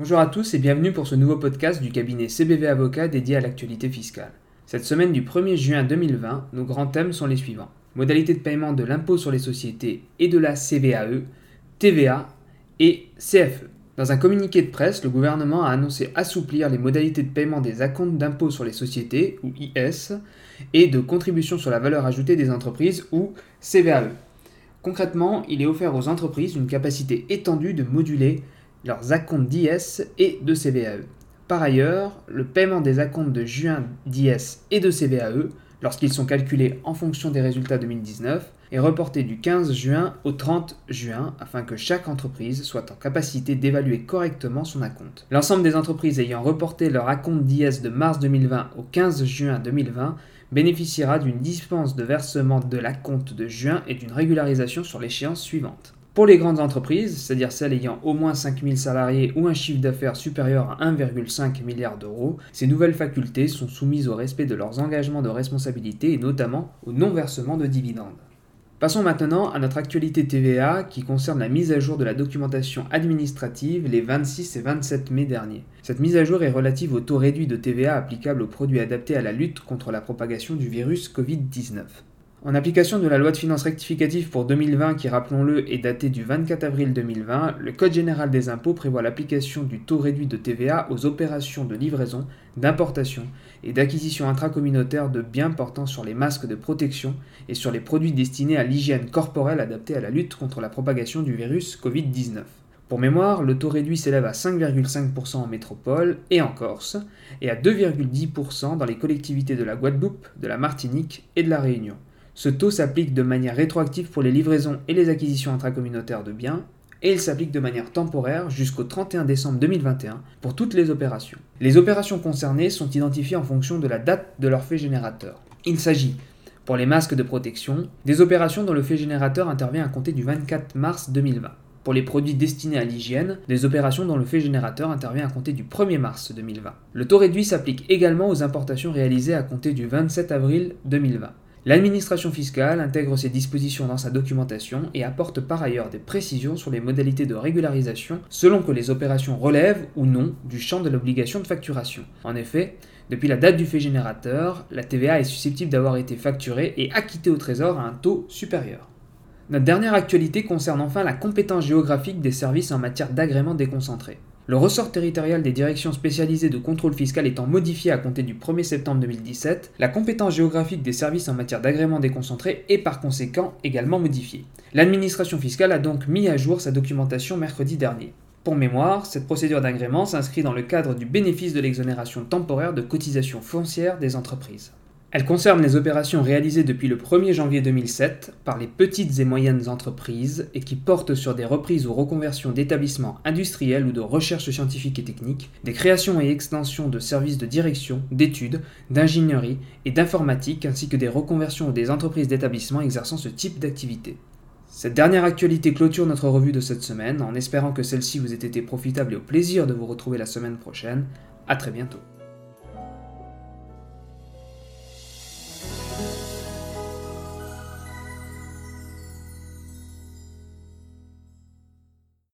Bonjour à tous et bienvenue pour ce nouveau podcast du cabinet CBV Avocat dédié à l'actualité fiscale. Cette semaine du 1er juin 2020, nos grands thèmes sont les suivants. Modalité de paiement de l'impôt sur les sociétés et de la CVAE, TVA et CFE. Dans un communiqué de presse, le gouvernement a annoncé assouplir les modalités de paiement des acomptes d'impôt sur les sociétés, ou IS, et de contribution sur la valeur ajoutée des entreprises, ou CVAE. Concrètement, il est offert aux entreprises une capacité étendue de moduler leurs acomptes d'IS et de CVAE. Par ailleurs, le paiement des acomptes de juin d'IS et de CVAE, lorsqu'ils sont calculés en fonction des résultats 2019, est reporté du 15 juin au 30 juin afin que chaque entreprise soit en capacité d'évaluer correctement son acompte. L'ensemble des entreprises ayant reporté leur acompte d'IS de mars 2020 au 15 juin 2020 bénéficiera d'une dispense de versement de l'acompte de juin et d'une régularisation sur l'échéance suivante. Pour les grandes entreprises, c'est-à-dire celles ayant au moins 5000 salariés ou un chiffre d'affaires supérieur à 1,5 milliard d'euros, ces nouvelles facultés sont soumises au respect de leurs engagements de responsabilité et notamment au non-versement de dividendes. Passons maintenant à notre actualité TVA qui concerne la mise à jour de la documentation administrative les 26 et 27 mai dernier. Cette mise à jour est relative au taux réduit de TVA applicable aux produits adaptés à la lutte contre la propagation du virus Covid-19. En application de la loi de finances rectificative pour 2020 qui, rappelons-le, est datée du 24 avril 2020, le Code général des impôts prévoit l'application du taux réduit de TVA aux opérations de livraison, d'importation et d'acquisition intracommunautaire de biens portant sur les masques de protection et sur les produits destinés à l'hygiène corporelle adaptés à la lutte contre la propagation du virus Covid-19. Pour mémoire, le taux réduit s'élève à 5,5% en métropole et en Corse, et à 2,10% dans les collectivités de la Guadeloupe, de la Martinique et de la Réunion. Ce taux s'applique de manière rétroactive pour les livraisons et les acquisitions intracommunautaires de biens, et il s'applique de manière temporaire jusqu'au 31 décembre 2021 pour toutes les opérations. Les opérations concernées sont identifiées en fonction de la date de leur fait générateur. Il s'agit, pour les masques de protection, des opérations dont le fait générateur intervient à compter du 24 mars 2020. Pour les produits destinés à l'hygiène, des opérations dont le fait générateur intervient à compter du 1er mars 2020. Le taux réduit s'applique également aux importations réalisées à compter du 27 avril 2020. L'administration fiscale intègre ces dispositions dans sa documentation et apporte par ailleurs des précisions sur les modalités de régularisation selon que les opérations relèvent ou non du champ de l'obligation de facturation. En effet, depuis la date du fait générateur, la TVA est susceptible d'avoir été facturée et acquittée au Trésor à un taux supérieur. Notre dernière actualité concerne enfin la compétence géographique des services en matière d'agrément déconcentré. Le ressort territorial des directions spécialisées de contrôle fiscal étant modifié à compter du 1er septembre 2017, la compétence géographique des services en matière d'agrément déconcentré est par conséquent également modifiée. L'administration fiscale a donc mis à jour sa documentation mercredi dernier. Pour mémoire, cette procédure d'agrément s'inscrit dans le cadre du bénéfice de l'exonération temporaire de cotisation foncière des entreprises. Elle concerne les opérations réalisées depuis le 1er janvier 2007 par les petites et moyennes entreprises et qui portent sur des reprises ou reconversions d'établissements industriels ou de recherche scientifique et technique, des créations et extensions de services de direction, d'études, d'ingénierie et d'informatique ainsi que des reconversions des entreprises d'établissements exerçant ce type d'activité. Cette dernière actualité clôture notre revue de cette semaine en espérant que celle-ci vous ait été profitable et au plaisir de vous retrouver la semaine prochaine. A très bientôt.